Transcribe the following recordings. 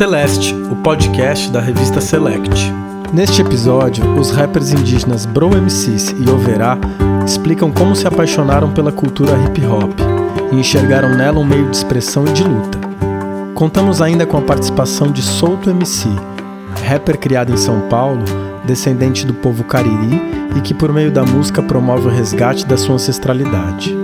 Celeste, o podcast da revista Select. Neste episódio, os rappers indígenas Bro MCs e Overá explicam como se apaixonaram pela cultura hip hop e enxergaram nela um meio de expressão e de luta. Contamos ainda com a participação de Souto MC, rapper criado em São Paulo, descendente do povo cariri e que por meio da música promove o resgate da sua ancestralidade.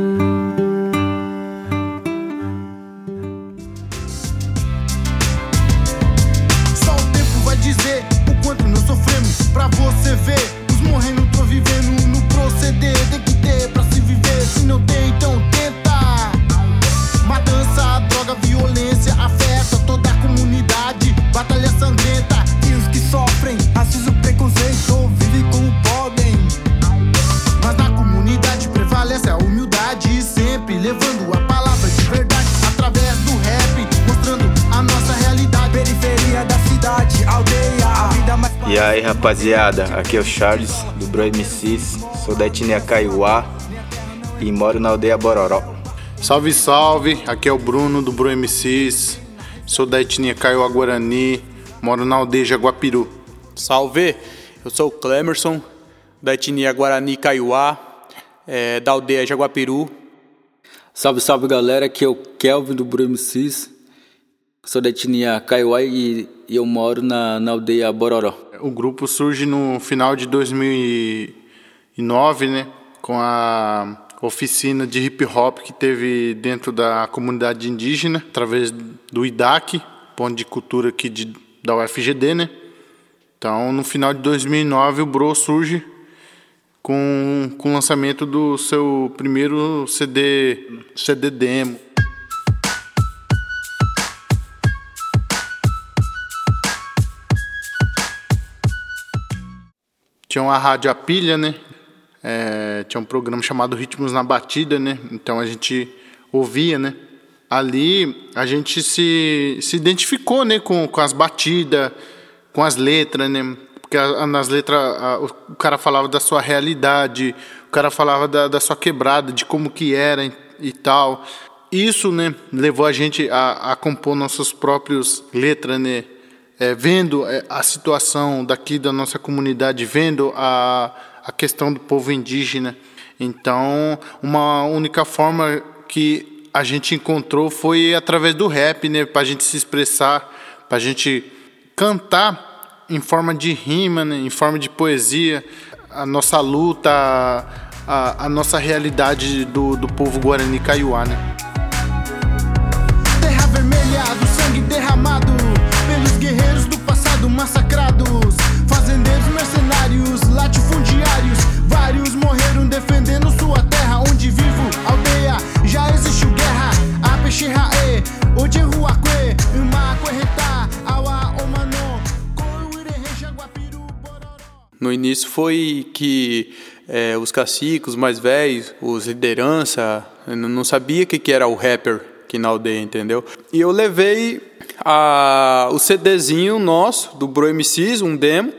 Rapaziada, aqui é o Charles do Bro MCs, sou da etnia Kaiowá e moro na aldeia Bororó. Salve, salve, aqui é o Bruno do Bro MCs, sou da etnia Kaiowá Guarani, moro na aldeia Jaguapiru. Salve, eu sou o Clemerson da etnia Guarani Kaiowá, é, da aldeia Jaguapiru. Salve, salve galera, aqui é o Kelvin do Bro MCs, sou da etnia Kaiowá e, e eu moro na, na aldeia Bororó. O grupo surge no final de 2009, né, com a oficina de hip hop que teve dentro da comunidade indígena, através do IDAC, ponto de cultura aqui de, da UFGD, né? Então, no final de 2009, o Bro surge com, com o lançamento do seu primeiro CD, CD demo. Tinha uma rádio a pilha, né? É, tinha um programa chamado Ritmos na Batida, né? Então a gente ouvia, né? Ali a gente se, se identificou, né? Com, com as batidas, com as letras, né? Porque nas letras a, o cara falava da sua realidade, o cara falava da, da sua quebrada, de como que era e, e tal. Isso, né? Levou a gente a, a compor nossas próprias letras, né? É, vendo é, a situação daqui da nossa comunidade, vendo a, a questão do povo indígena. Então, uma única forma que a gente encontrou foi através do rap, né, para a gente se expressar, para a gente cantar em forma de rima, né, em forma de poesia, a nossa luta, a, a nossa realidade do, do povo Guarani Kaiowá. Né? No início foi que é, os caciques, os mais velhos, os liderança, não sabia o que, que era o rapper aqui na aldeia, entendeu? E eu levei a, o CDzinho nosso, do Bro MCs, um demo,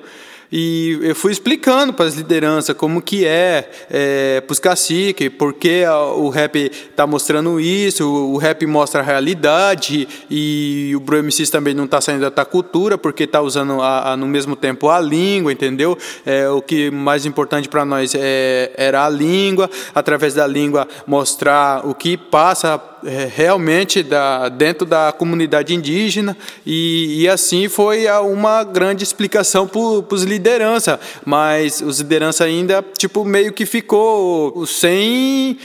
e eu fui explicando para as lideranças como que é, é para os caciques, porque o rap está mostrando isso, o rap mostra a realidade e o Bro MCs também não está saindo da cultura porque está usando a, a, no mesmo tempo a língua, entendeu? É, o que mais importante para nós é, era a língua, através da língua mostrar o que passa realmente da, dentro da comunidade indígena e, e assim foi uma grande explicação para os liderança, mas os liderança ainda tipo meio que ficou sem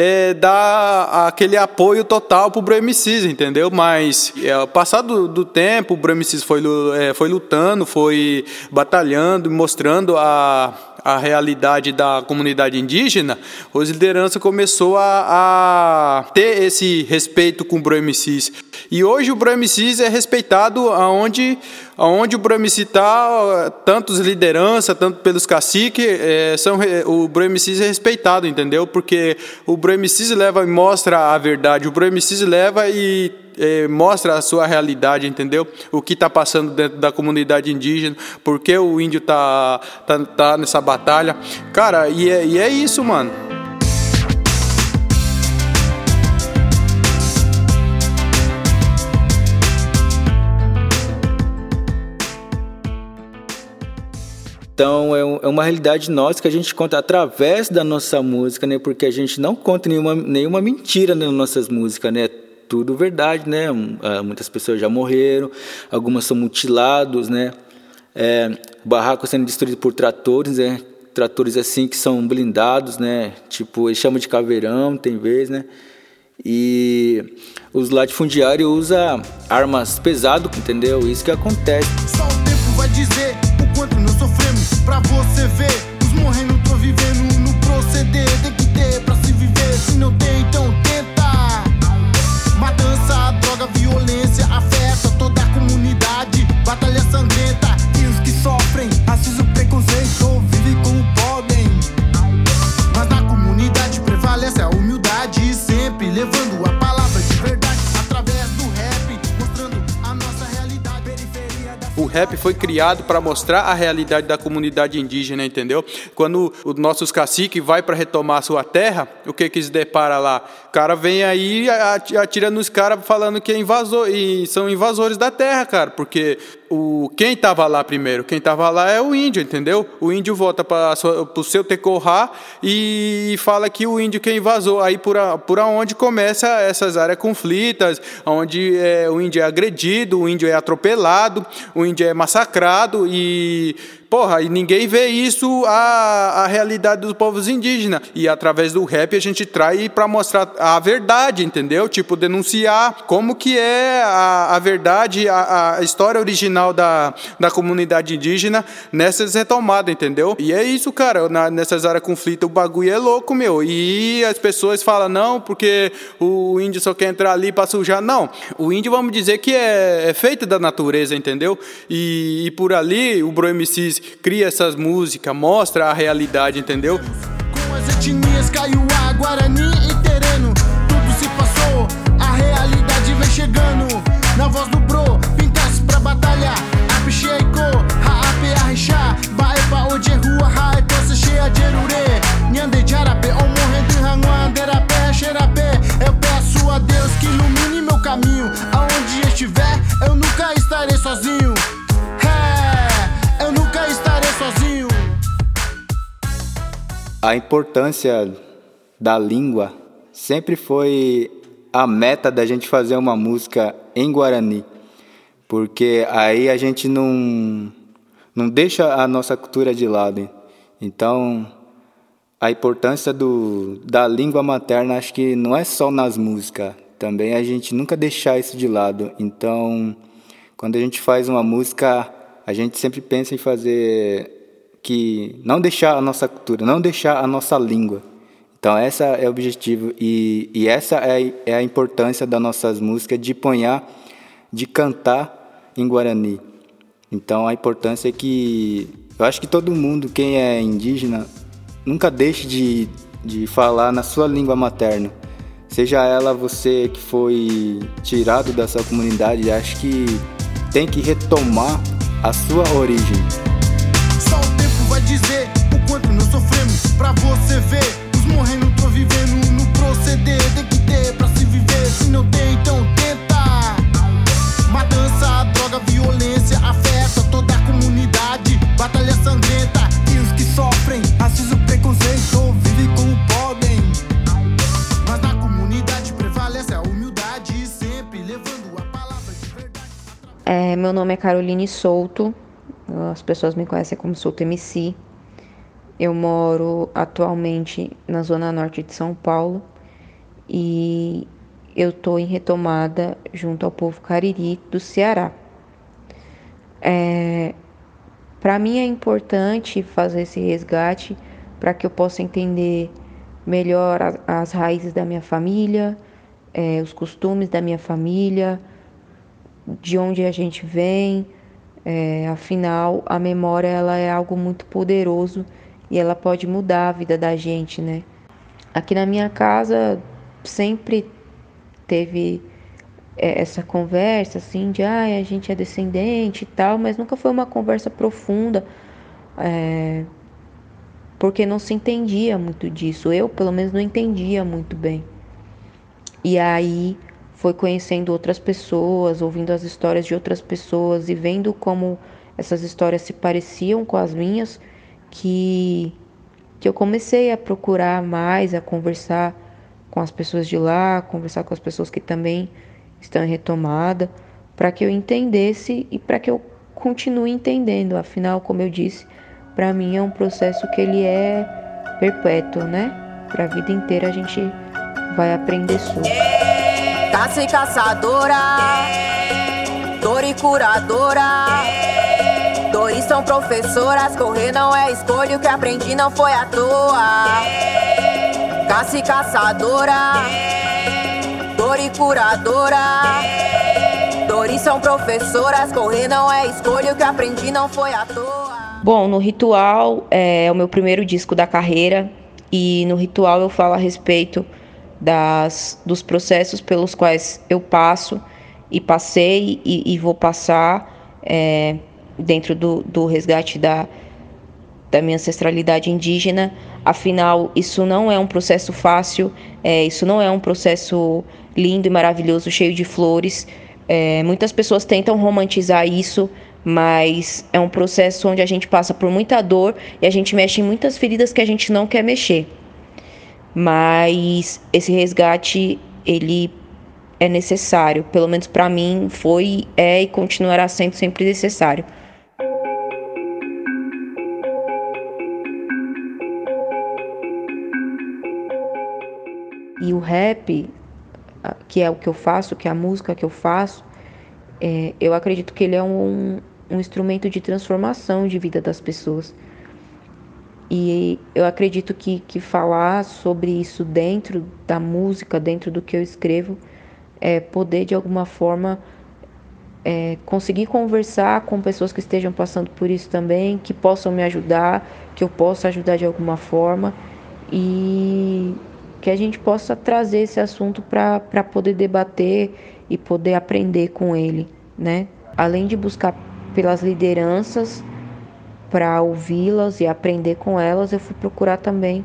é, dar aquele apoio total para o MCs, entendeu? Mas é, passado do, do tempo, o MCs foi, é, foi lutando, foi batalhando, mostrando a a realidade da comunidade indígena, os lideranças começou a, a ter esse respeito com o BroMCs. E hoje o BroMCs é respeitado aonde, aonde o BroMC está, tanto as lideranças, tanto pelos caciques, é, são, o BroMCs é respeitado, entendeu? Porque o BroMCs leva e mostra a verdade, o BroMCs leva e é, mostra a sua realidade, entendeu? O que está passando dentro da comunidade indígena, por que o índio tá, tá, tá nessa batalha. Cara, e é, e é isso, mano. Então é, é, uma realidade nossa que a gente conta através da nossa música, né? Porque a gente não conta nenhuma, nenhuma mentira nas nossas músicas, né? Tudo verdade, né? Ah, muitas pessoas já morreram, algumas são mutilados, né? É, barraco sendo destruído por tratores, né? Tratores assim que são blindados, né? Tipo, eles chamam de caveirão, tem vez, né? E os latifundiários usam armas pesadas, entendeu? Isso que acontece. Só o tempo vai dizer rap foi criado para mostrar a realidade da comunidade indígena, entendeu? Quando os nossos caciques vai para retomar a sua terra, o que que se depara lá? O cara vem aí e ati- atira nos caras falando que é invasor e são invasores da terra, cara, porque o quem tava lá primeiro, quem tava lá é o índio, entendeu? O índio volta para o seu tecorrá e fala que o índio que é invasor. Aí por, a, por aonde começa essas áreas conflitas, onde é, o índio é agredido, o índio é atropelado, o índio é massacrado e Porra, e ninguém vê isso a, a realidade dos povos indígenas. E através do rap a gente traz para mostrar a verdade, entendeu? Tipo, denunciar como que é a, a verdade, a, a história original da, da comunidade indígena nessas retomadas, entendeu? E é isso, cara. Na, nessas áreas conflitas o bagulho é louco, meu. E as pessoas falam, não, porque o índio só quer entrar ali para sujar. Não. O índio, vamos dizer que é, é feito da natureza, entendeu? E, e por ali o Bro Cria essas músicas, mostra a realidade, entendeu? Com as etnias Kaiowá, Guarani e Tereno Tudo se passou, a realidade vem chegando. Na voz do bro, pintas pra batalha. Apicheiko, Haape Arixá Baepa Oje Rua, Haepo se cheia de Erurê A importância da língua sempre foi a meta da gente fazer uma música em Guarani, porque aí a gente não, não deixa a nossa cultura de lado. Então, a importância do, da língua materna acho que não é só nas músicas, também a gente nunca deixar isso de lado. Então, quando a gente faz uma música, a gente sempre pensa em fazer que não deixar a nossa cultura, não deixar a nossa língua. Então essa é o objetivo e, e essa é, é a importância das nossas músicas de ponhar, de cantar em Guarani. Então a importância é que eu acho que todo mundo, quem é indígena, nunca deixe de, de falar na sua língua materna. Seja ela você que foi tirado da sua comunidade, acho que tem que retomar a sua origem. Dizer o quanto nós sofremos pra você ver. Os morrendo, tô vivendo no proceder. Tem que ter pra se viver. Se não tem, então tenta. Matança, droga, violência afeta toda a comunidade. Batalha sangrenta. E os que sofrem, racismo, preconceito, vivem como podem. Mas na comunidade prevalece a humildade. Sempre levando a palavra de verdade. É, meu nome é Caroline Souto, as pessoas me conhecem como Souto MC. Eu moro atualmente na zona norte de São Paulo e eu estou em retomada junto ao povo cariri do Ceará. É, para mim é importante fazer esse resgate para que eu possa entender melhor as, as raízes da minha família, é, os costumes da minha família, de onde a gente vem. É, afinal, a memória ela é algo muito poderoso e ela pode mudar a vida da gente, né? Aqui na minha casa sempre teve é, essa conversa assim de ah, a gente é descendente e tal, mas nunca foi uma conversa profunda, é, porque não se entendia muito disso. Eu, pelo menos, não entendia muito bem. E aí foi conhecendo outras pessoas, ouvindo as histórias de outras pessoas e vendo como essas histórias se pareciam com as minhas, que, que eu comecei a procurar mais, a conversar com as pessoas de lá, conversar com as pessoas que também estão em retomada, para que eu entendesse e para que eu continue entendendo. Afinal, como eu disse, para mim é um processo que ele é perpétuo, né? Para a vida inteira a gente vai aprender sobre. Caça e caçadora, dor e curadora. Dores são professoras, correr não é escolha, o que aprendi não foi à toa. Caça e caçadora, dor e curadora. Dores são professoras, correr não é escolha, o que aprendi não foi à toa. Bom, no Ritual é o meu primeiro disco da carreira e no Ritual eu falo a respeito das, dos processos pelos quais eu passo e passei e, e vou passar é, dentro do, do resgate da, da minha ancestralidade indígena. Afinal, isso não é um processo fácil, é, isso não é um processo lindo e maravilhoso, cheio de flores. É, muitas pessoas tentam romantizar isso, mas é um processo onde a gente passa por muita dor e a gente mexe em muitas feridas que a gente não quer mexer. Mas esse resgate, ele é necessário, pelo menos para mim foi, é e continuará sendo sempre necessário. E o rap, que é o que eu faço, que é a música que eu faço, é, eu acredito que ele é um, um instrumento de transformação de vida das pessoas. E eu acredito que, que falar sobre isso dentro da música, dentro do que eu escrevo, é poder de alguma forma é, conseguir conversar com pessoas que estejam passando por isso também, que possam me ajudar, que eu possa ajudar de alguma forma e que a gente possa trazer esse assunto para poder debater e poder aprender com ele, né? Além de buscar pelas lideranças para ouvi-las e aprender com elas, eu fui procurar também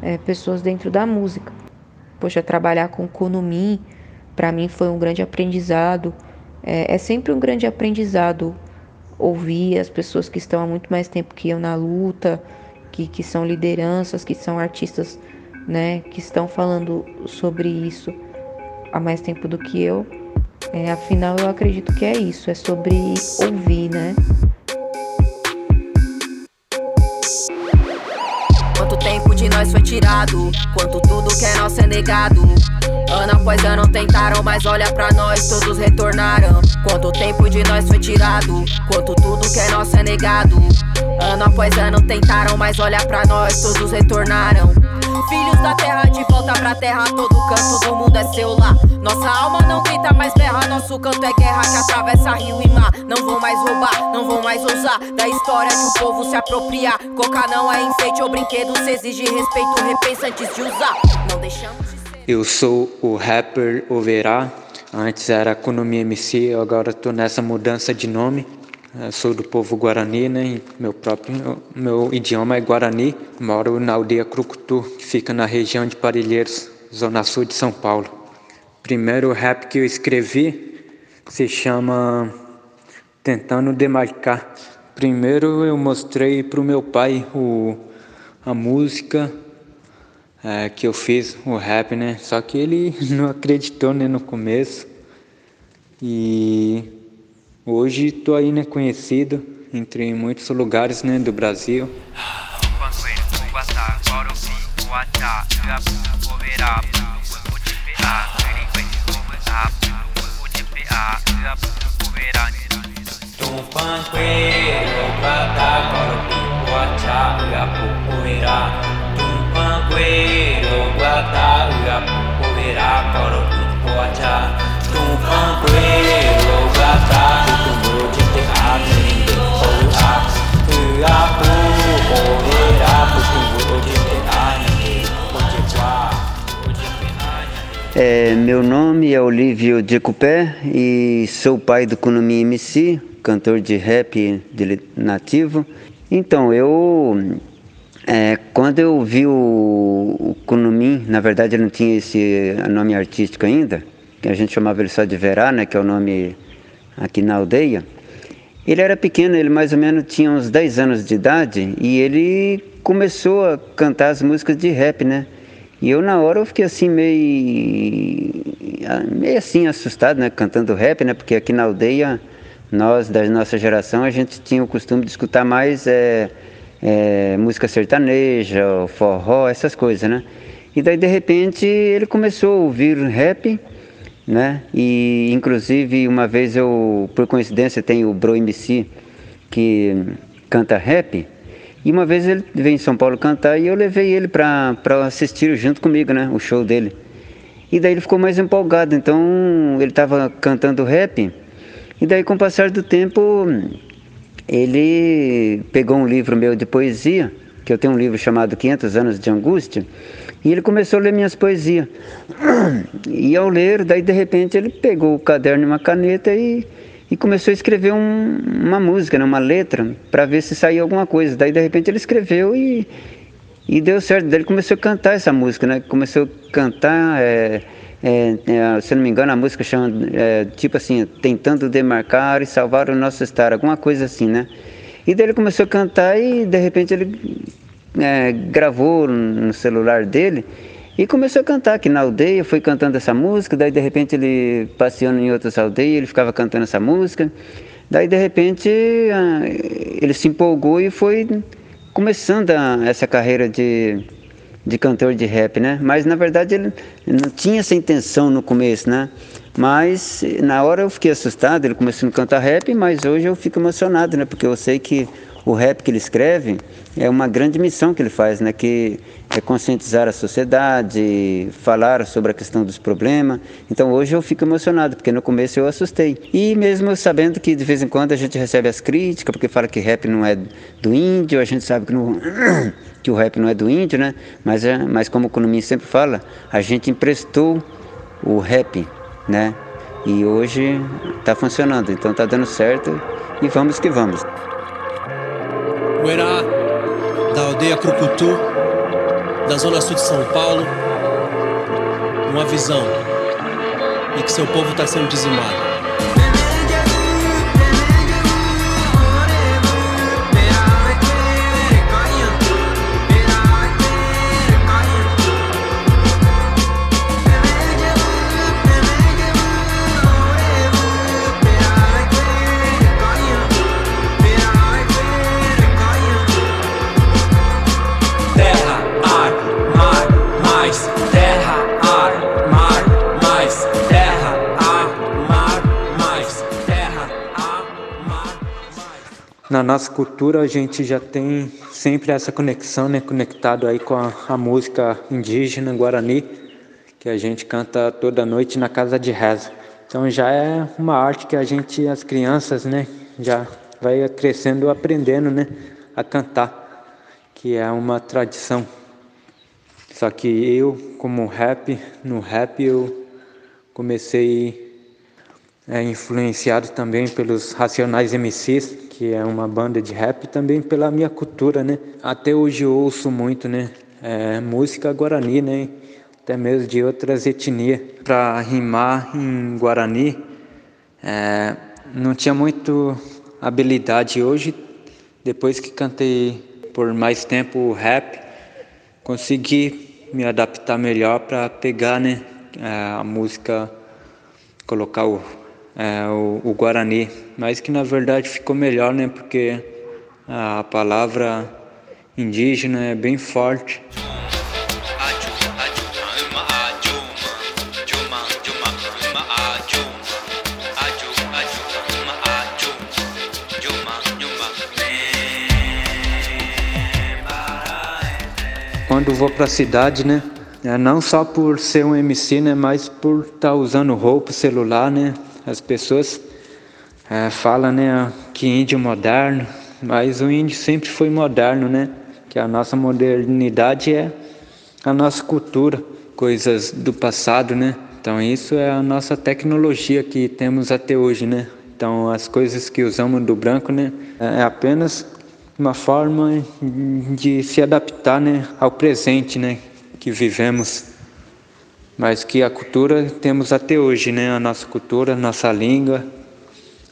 é, pessoas dentro da música. Poxa, trabalhar com Kunumi, para mim foi um grande aprendizado. É, é, sempre um grande aprendizado ouvir as pessoas que estão há muito mais tempo que eu na luta, que, que são lideranças, que são artistas, né, que estão falando sobre isso há mais tempo do que eu. É, afinal, eu acredito que é isso, é sobre ouvir, né? De nós foi tirado. Quanto tudo que é nosso é negado. Ano após ano tentaram, mas olha pra nós, todos retornaram. Quanto tempo de nós foi tirado, quanto tudo que é nosso é negado. Ano após ano tentaram, mas olha pra nós, todos retornaram. Filhos da terra de volta pra terra, todo canto do mundo é seu lar. Nossa alma não grita mais berra, nosso canto é guerra que atravessa rio e mar. Não vão mais roubar, não vão mais ousar da história que o povo se apropria. Coca não é enfeite ou brinquedo, se exige respeito, repensa antes de usar. Não deixamos de ser. Eu sou o rapper Overá. Antes era Economia MC, agora tô nessa mudança de nome. Eu sou do povo Guarani, né? Meu próprio meu idioma é Guarani. Moro na aldeia Crucutu, que fica na região de Parilheiros, zona sul de São Paulo. Primeiro rap que eu escrevi se chama Tentando Demarcar. Primeiro eu mostrei para o meu pai o, a música é, que eu fiz, o rap, né? Só que ele não acreditou né, no começo. E Hoje estou aí, né, conhecido entre muitos lugares, né, do Brasil. É, meu nome é Olívio Decupé e sou pai do Kunumi MC, cantor de rap de nativo. Então, eu é, quando eu vi o, o Kunumi, na verdade ele não tinha esse nome artístico ainda, que a gente chamava ele só de Verá, né, que é o nome aqui na aldeia. Ele era pequeno, ele mais ou menos tinha uns 10 anos de idade e ele começou a cantar as músicas de rap, né? E eu na hora eu fiquei assim meio meio assim assustado, né, cantando rap, né? Porque aqui na aldeia nós da nossa geração a gente tinha o costume de escutar mais é, é, música sertaneja, forró, essas coisas, né? E daí de repente ele começou a ouvir rap, né? E inclusive uma vez eu, por coincidência, tenho o Bro MC que canta rap. E uma vez ele veio em São Paulo cantar e eu levei ele para assistir junto comigo, né? O show dele. E daí ele ficou mais empolgado. Então ele estava cantando rap. E daí com o passar do tempo ele pegou um livro meu de poesia, que eu tenho um livro chamado 500 anos de angústia. E ele começou a ler minhas poesias. E ao ler, daí de repente ele pegou o caderno e uma caneta e, e começou a escrever um, uma música, né, uma letra, para ver se saía alguma coisa. Daí de repente ele escreveu e, e deu certo. Daí ele começou a cantar essa música, né? Começou a cantar, é, é, é, se não me engano, a música chama, é, tipo assim, tentando demarcar e salvar o nosso estar, alguma coisa assim, né? E daí ele começou a cantar e de repente ele é, gravou no celular dele e começou a cantar aqui na aldeia, foi cantando essa música, daí de repente ele passeando em outras aldeias, ele ficava cantando essa música. Daí de repente ele se empolgou e foi começando essa carreira de, de cantor de rap, né? Mas na verdade ele não tinha essa intenção no começo, né? Mas na hora eu fiquei assustado, ele começou a cantar rap, mas hoje eu fico emocionado, né? Porque eu sei que o rap que ele escreve é uma grande missão que ele faz, né? Que é conscientizar a sociedade, falar sobre a questão dos problemas. Então hoje eu fico emocionado, porque no começo eu assustei. E mesmo sabendo que de vez em quando a gente recebe as críticas, porque fala que rap não é do índio, a gente sabe que, não, que o rap não é do índio, né? Mas, é, mas como o Economia sempre fala, a gente emprestou o rap, né? E hoje está funcionando, então está dando certo e vamos que vamos. Guerá, da aldeia Crucutu, da zona sul de São Paulo, uma visão e que seu povo está sendo dizimado. Nossa cultura a gente já tem sempre essa conexão, né, conectado aí com a, a, música indígena guarani, que a gente canta toda noite na casa de reza. Então já é uma arte que a gente, as crianças, né, já vai crescendo, aprendendo, né, a cantar, que é uma tradição. Só que eu, como rap, no rap eu comecei é, influenciado também pelos Racionais MCs, que é uma banda de rap, também pela minha cultura, né? Até hoje eu ouço muito, né? É, música guarani, né? Até mesmo de outras etnias. Para rimar em guarani, é, não tinha muito habilidade. Hoje, depois que cantei por mais tempo rap, consegui me adaptar melhor para pegar, né? É, a música, colocar o é, o, o, Guarani, mas que na verdade ficou melhor, né? Porque a palavra indígena é bem forte. Quando vou para a cidade, né? É, não só por ser um MC, né? Mas por estar tá usando roupa, celular, né? As pessoas é, falam né, que índio é moderno, mas o índio sempre foi moderno, né? Que a nossa modernidade é a nossa cultura, coisas do passado, né? Então isso é a nossa tecnologia que temos até hoje, né? Então as coisas que usamos do branco, né? É apenas uma forma de se adaptar, né? Ao presente, né? Que vivemos mas que a cultura temos até hoje, né? A nossa cultura, nossa língua,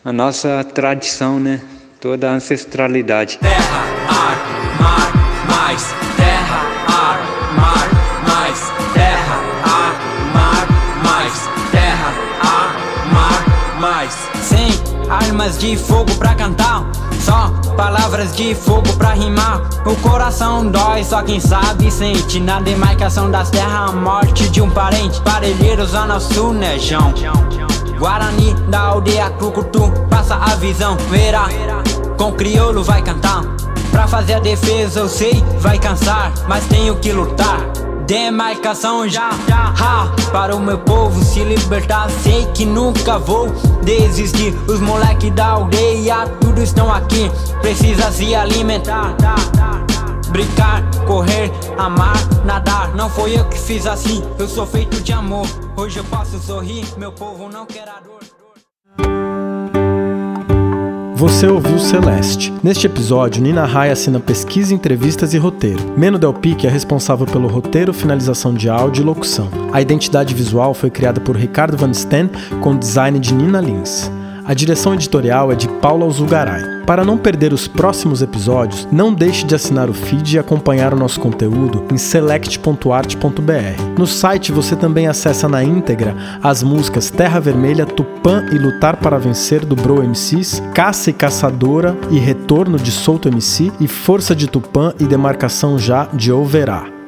a nossa tradição, né? Toda a ancestralidade. Terra, ar, mar, mais. Terra, ar, mar, mais. Terra, ar, mar, mais. Terra, ar, mar, mais. Sem armas de fogo pra cantar. Só palavras de fogo pra rimar. O coração dói, só quem sabe sente. Na demarcação das terras, a morte de um parente. Parelheiros, Zona Sul, Nejão. Guarani da aldeia Crucutu, passa a visão, verá. Com crioulo vai cantar. Pra fazer a defesa, eu sei, vai cansar, mas tenho que lutar. Demarcação já, ha, para o meu povo se libertar. Sei que nunca vou desistir. Os moleques da aldeia, tudo estão aqui. Precisa se alimentar. Brincar, correr, amar, nadar. Não foi eu que fiz assim, eu sou feito de amor. Hoje eu posso sorrir, meu povo não quer a dor. Você ouviu Celeste. Neste episódio, Nina Rai assina pesquisa, entrevistas e roteiro. Meno Del Pique é responsável pelo roteiro, finalização de áudio e locução. A identidade visual foi criada por Ricardo Van Steen com design de Nina Lins. A direção editorial é de Paula Alzugaray. Para não perder os próximos episódios, não deixe de assinar o feed e acompanhar o nosso conteúdo em select.art.br. No site você também acessa na íntegra as músicas Terra Vermelha, Tupã e Lutar para Vencer do Bro MCs, Caça e Caçadora e Retorno de Solto MC e Força de Tupã e Demarcação Já de Overá.